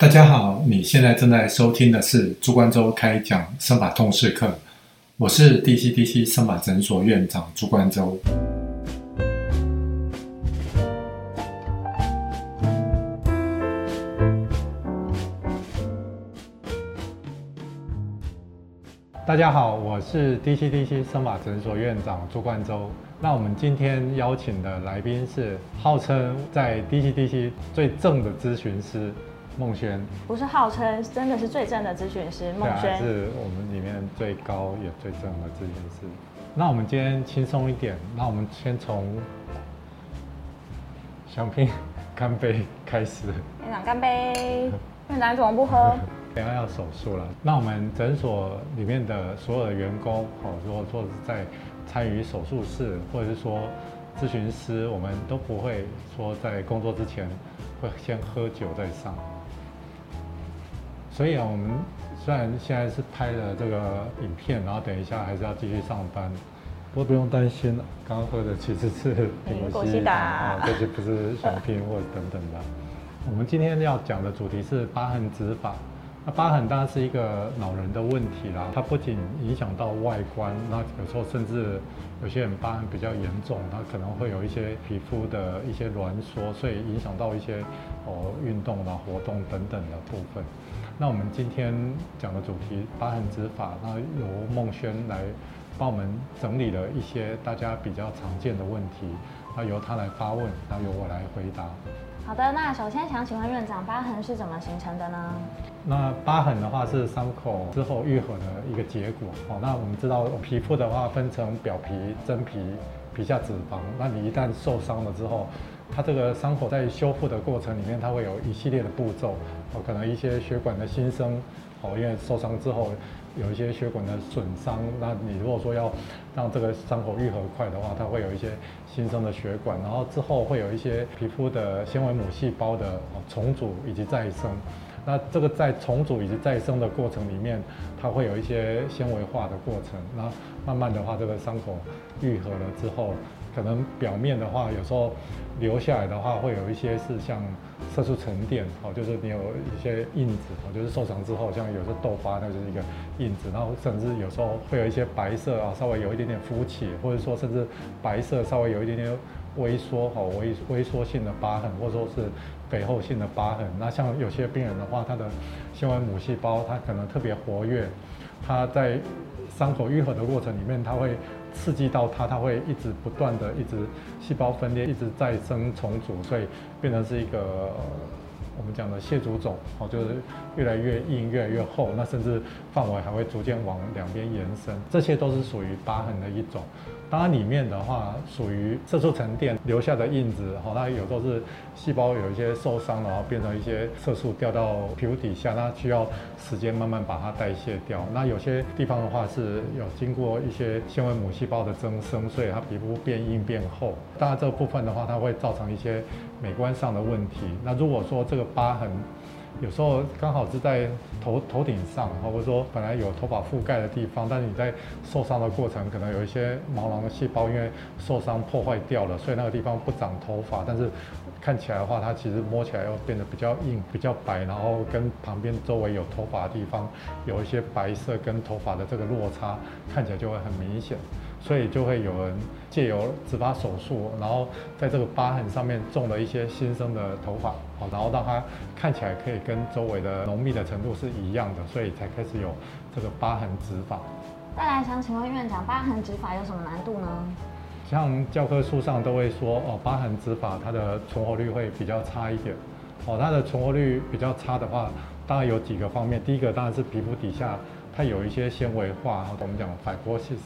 大家好，你现在正在收听的是朱冠周开讲生法通识课，我是 DCDC 生法诊所院长朱冠周。大家好，我是 DCDC 生法诊所院长朱冠周。那我们今天邀请的来宾是号称在 DCDC 最正的咨询师孟轩，不是号称，真的是最正的咨询师孟轩，是我们里面最高也最正的咨询师。那我们今天轻松一点，那我们先从香槟干杯开始。院长干杯，院长怎么不喝？等下要手术了，那我们诊所里面的所有的员工，哦，如果说是在参与手术室，或者是说咨询师，我们都不会说在工作之前会先喝酒再上。所以啊，我们虽然现在是拍了这个影片，然后等一下还是要继续上班，不过不用担心了，刚刚喝的其实是苹果西打啊，这些不是香槟或等等的。我们今天要讲的主题是疤痕指法。那疤痕当然是一个老人的问题啦，它不仅影响到外观，那有时候甚至有些人疤痕比较严重，它可能会有一些皮肤的一些挛缩，所以影响到一些哦运动啊、活动等等的部分。那我们今天讲的主题疤痕指法，那由孟轩来帮我们整理了一些大家比较常见的问题，那由他来发问，然后由我来回答。好的，那首先想请问院长，疤痕是怎么形成的呢？那疤痕的话是伤口之后愈合的一个结果。哦，那我们知道皮肤的话分成表皮、真皮、皮下脂肪。那你一旦受伤了之后，它这个伤口在修复的过程里面，它会有一系列的步骤。哦，可能一些血管的新生，哦，因为受伤之后有一些血管的损伤。那你如果说要让这个伤口愈合快的话，它会有一些新生的血管，然后之后会有一些皮肤的纤维母细胞的重组以及再生。那这个在重组以及再生的过程里面，它会有一些纤维化的过程。那慢慢的话，这个伤口愈合了之后，可能表面的话，有时候留下来的话，会有一些是像色素沉淀，哦，就是你有一些印子，哦，就是受伤之后，像有时候痘疤，那就是一个印子。然后甚至有时候会有一些白色啊，稍微有一点点浮起，或者说甚至白色稍微有一点点微缩，哦，微微缩性的疤痕，或者说是。肥厚性的疤痕，那像有些病人的话，他的纤维母细胞它可能特别活跃，它在伤口愈合的过程里面，它会刺激到它，它会一直不断的一直细胞分裂，一直再生重组，所以变成是一个我们讲的蟹足肿，哦，就是越来越硬，越来越厚，那甚至范围还会逐渐往两边延伸，这些都是属于疤痕的一种。当然，里面的话属于色素沉淀留下的印子，哈，它有时候是细胞有一些受伤，然后变成一些色素掉到皮肤底下，那需要时间慢慢把它代谢掉。那有些地方的话是有经过一些纤维母细胞的增生，所以它皮肤变硬变厚。当然，这部分的话，它会造成一些美观上的问题。那如果说这个疤痕，有时候刚好是在头头顶上，或者说本来有头发覆盖的地方，但是你在受伤的过程，可能有一些毛囊的细胞因为受伤破坏掉了，所以那个地方不长头发，但是看起来的话，它其实摸起来又变得比较硬、比较白，然后跟旁边周围有头发的地方有一些白色跟头发的这个落差，看起来就会很明显。所以就会有人借由植发手术，然后在这个疤痕上面种了一些新生的头发，好，然后让它看起来可以跟周围的浓密的程度是一样的，所以才开始有这个疤痕植发。再来想请问院长，疤痕植发有什么难度呢？像教科书上都会说，哦，疤痕植发它的存活率会比较差一点，哦，它的存活率比较差的话，当然有几个方面，第一个当然是皮肤底下它有一些纤维化，我们讲 fibrosis。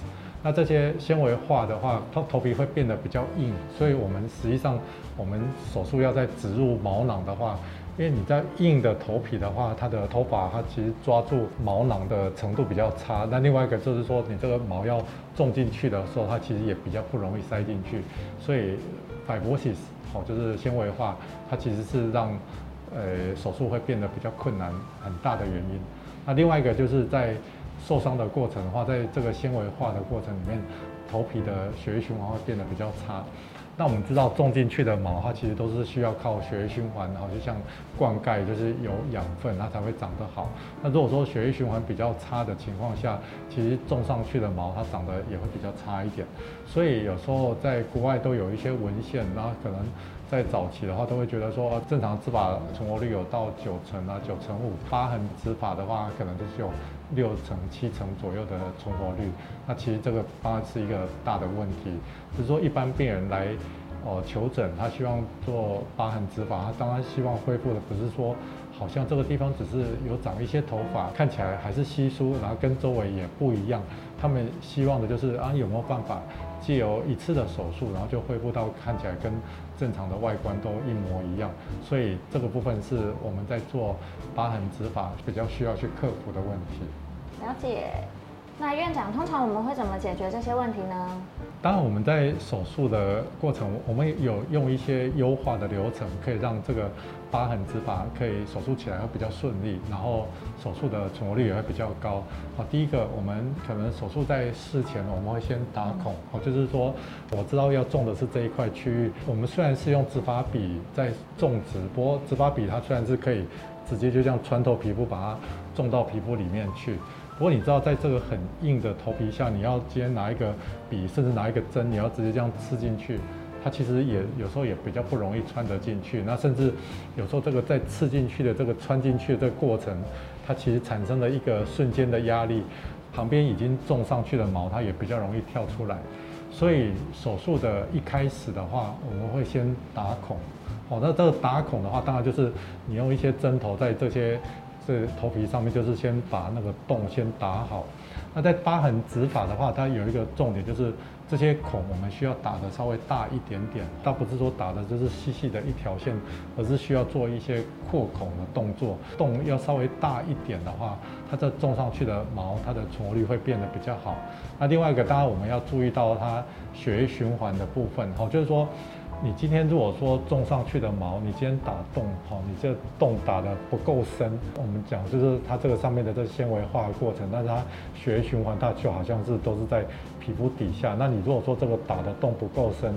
那这些纤维化的话，头头皮会变得比较硬，所以我们实际上我们手术要在植入毛囊的话，因为你在硬的头皮的话，它的头发它其实抓住毛囊的程度比较差。那另外一个就是说，你这个毛要种进去的时候，它其实也比较不容易塞进去。所以 fibrosis 好，就是纤维化，它其实是让呃手术会变得比较困难很大的原因。那另外一个就是在受伤的过程的话，在这个纤维化的过程里面，头皮的血液循环会变得比较差。那我们知道种进去的毛，它其实都是需要靠血液循环，然后就像灌溉，就是有养分，它才会长得好。那如果说血液循环比较差的情况下，其实种上去的毛它长得也会比较差一点。所以有时候在国外都有一些文献，然后可能在早期的话都会觉得说，正常植发存活率有到九成啊，九成五。疤痕植发的话，可能就是有六成、七成左右的存活率。那其实这个当然是一个大的问题。只是说一般病人来哦求诊，他希望做疤痕植发，他当然希望恢复的不是说好像这个地方只是有长一些头发，看起来还是稀疏，然后跟周围也不一样。他们希望的就是啊有没有办法借由一次的手术，然后就恢复到看起来跟正常的外观都一模一样。所以这个部分是我们在做疤痕植法比较需要去克服的问题。了解。那院长，通常我们会怎么解决这些问题呢？当然，我们在手术的过程，我们有用一些优化的流程，可以让这个疤痕植发可以手术起来会比较顺利，然后手术的存活率也会比较高。好，第一个，我们可能手术在事前，我们会先打孔，哦，就是说我知道要种的是这一块区域。我们虽然是用植发笔在种植，不过植发笔它虽然是可以直接就这样穿透皮肤，把它种到皮肤里面去。不过你知道，在这个很硬的头皮下，你要直接拿一个笔，甚至拿一个针，你要直接这样刺进去，它其实也有时候也比较不容易穿得进去。那甚至有时候这个在刺进去的这个穿进去的这个过程，它其实产生了一个瞬间的压力，旁边已经种上去的毛，它也比较容易跳出来。所以手术的一开始的话，我们会先打孔。哦，那这个打孔的话，当然就是你用一些针头在这些。这头皮上面就是先把那个洞先打好。那在疤痕植发的话，它有一个重点就是这些孔我们需要打的稍微大一点点，倒不是说打的就是细细的一条线，而是需要做一些扩孔的动作。洞要稍微大一点的话，它这种上去的毛它的存活率会变得比较好。那另外一个当然我们要注意到它血液循环的部分，好，就是说。你今天如果说种上去的毛，你今天打洞，哈，你这洞打的不够深，我们讲就是它这个上面的这纤维化的过程，但是它血液循环它就好像是都是在皮肤底下。那你如果说这个打的洞不够深，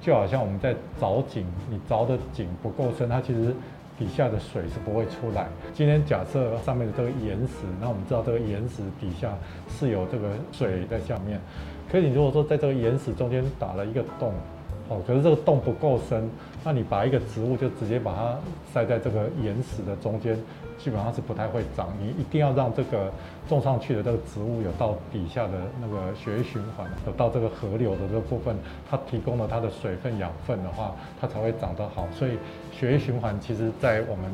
就好像我们在凿井，你凿的井不够深，它其实底下的水是不会出来。今天假设上面的这个岩石，那我们知道这个岩石底下是有这个水在下面，可是你如果说在这个岩石中间打了一个洞。哦，可是这个洞不够深，那你把一个植物就直接把它塞在这个岩石的中间，基本上是不太会长。你一定要让这个种上去的这个植物有到底下的那个血液循环，有到这个河流的这个部分，它提供了它的水分养分的话，它才会长得好。所以血液循环其实在我们。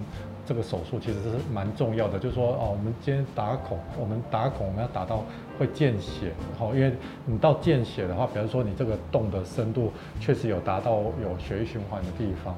这个手术其实是蛮重要的，就是说哦，我们今天打孔，我们打孔我们要打到会见血，好，因为你到见血的话，比如说你这个洞的深度确实有达到有血液循环的地方，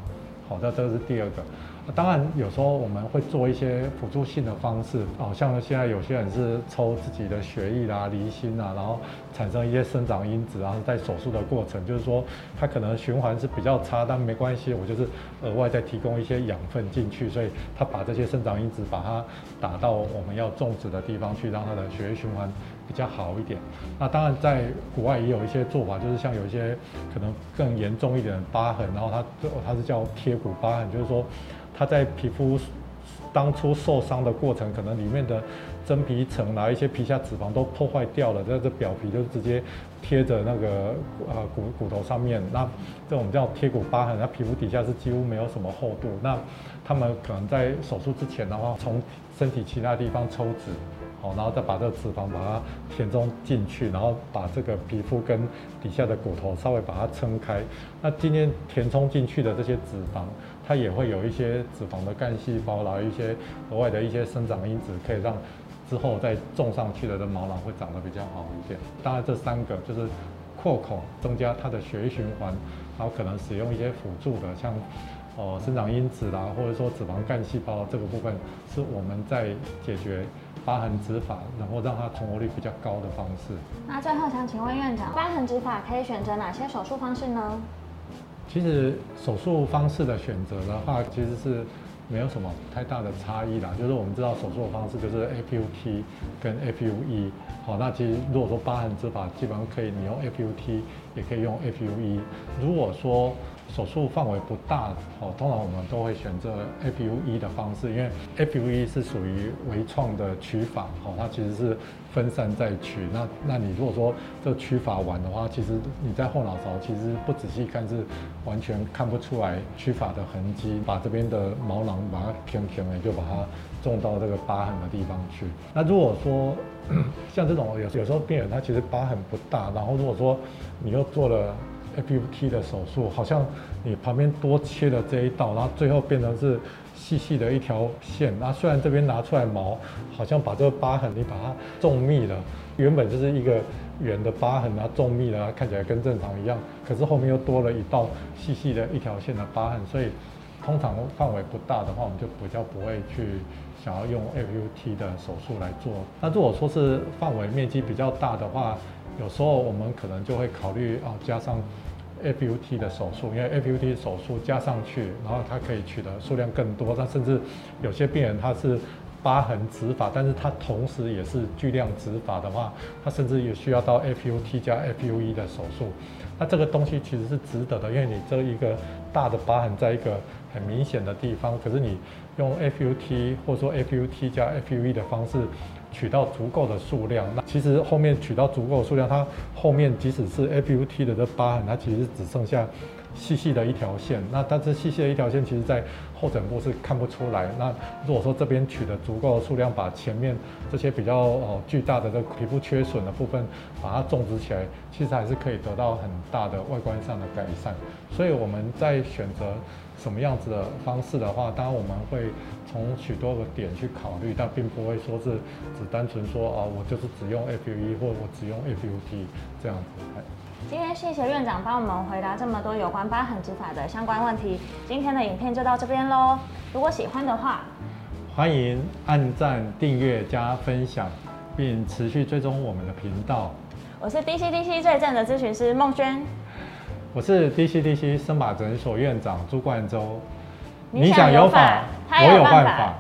好，那这个是第二个。当然，有时候我们会做一些辅助性的方式，哦，像现在有些人是抽自己的血液啦、离心啊，然后产生一些生长因子，然后在手术的过程，就是说它可能循环是比较差，但没关系，我就是额外再提供一些养分进去，所以它把这些生长因子把它打到我们要种植的地方去，让它的血液循环比较好一点。那当然，在国外也有一些做法，就是像有一些可能更严重一点的疤痕，然后它它是叫贴骨疤痕，就是说。它在皮肤当初受伤的过程，可能里面的真皮层啊，一些皮下脂肪都破坏掉了，在这表皮就直接贴着那个呃骨骨头上面。那这种叫贴骨疤痕，它皮肤底下是几乎没有什么厚度。那他们可能在手术之前的话，从身体其他地方抽脂。哦，然后再把这个脂肪把它填充进去，然后把这个皮肤跟底下的骨头稍微把它撑开。那今天填充进去的这些脂肪，它也会有一些脂肪的干细胞，然后一些额外的一些生长因子，可以让之后再种上去的的毛囊会长得比较好一点。当然，这三个就是扩孔，增加它的血液循环，然后可能使用一些辅助的，像哦生长因子啦，或者说脂肪干细胞这个部分，是我们在解决。疤痕植发，然后让它存活率比较高的方式。那最后想请问院长，疤痕植发可以选择哪些手术方式呢？其实手术方式的选择的话，其实是没有什么太大的差异啦。就是我们知道手术的方式就是 F U T 跟 F U E 好，那其实如果说疤痕植法，基本上可以你用 F U T 也可以用 F U E。如果说手术范围不大，哦，通常我们都会选择 F U E 的方式，因为 F U E 是属于微创的取法，哦，它其实是分散在取。那那你如果说这取法完的话，其实你在后脑勺其实不仔细看是完全看不出来取法的痕迹，把这边的毛囊把它偏偏的就把它种到这个疤痕的地方去。那如果说 像这种有有时候病人他其实疤痕不大，然后如果说你又做了。FUT 的手术好像你旁边多切了这一道，然后最后变成是细细的一条线。那虽然这边拿出来毛，好像把这个疤痕你把它种密了，原本就是一个圆的疤痕啊，种密了，看起来跟正常一样。可是后面又多了一道细细的一条线的疤痕，所以通常范围不大的话，我们就比较不会去想要用 FUT 的手术来做。那如果说是范围面积比较大的话，有时候我们可能就会考虑啊，加上 F U T 的手术，因为 F U T 手术加上去，然后它可以取得数量更多。但甚至有些病人他是疤痕植法，但是他同时也是巨量植法的话，他甚至也需要到 F U T 加 F U E 的手术。那这个东西其实是值得的，因为你这一个大的疤痕在一个很明显的地方，可是你用 FUT 或者说 FUT 加 FUV 的方式。取到足够的数量，那其实后面取到足够的数量，它后面即使是 FUT 的这疤痕，它其实只剩下细细的一条线。那但是细细的一条线，其实在后枕部是看不出来。那如果说这边取的足够的数量，把前面这些比较哦巨大的这皮肤缺损的部分，把它种植起来，其实还是可以得到很大的外观上的改善。所以我们在选择。什么样子的方式的话，当然我们会从许多个点去考虑，但并不会说是只单纯说啊，我就是只用 FUE 或者我只用 FUT 这样子。今天谢谢院长帮我们回答这么多有关疤痕植法的相关问题。今天的影片就到这边喽。如果喜欢的话，欢迎按赞、订阅、加分享，并持续追踪我们的频道。我是 DCDC 最正的咨询师孟轩。我是 DCDC 生马诊所院长朱冠洲，你想有法，我有办法。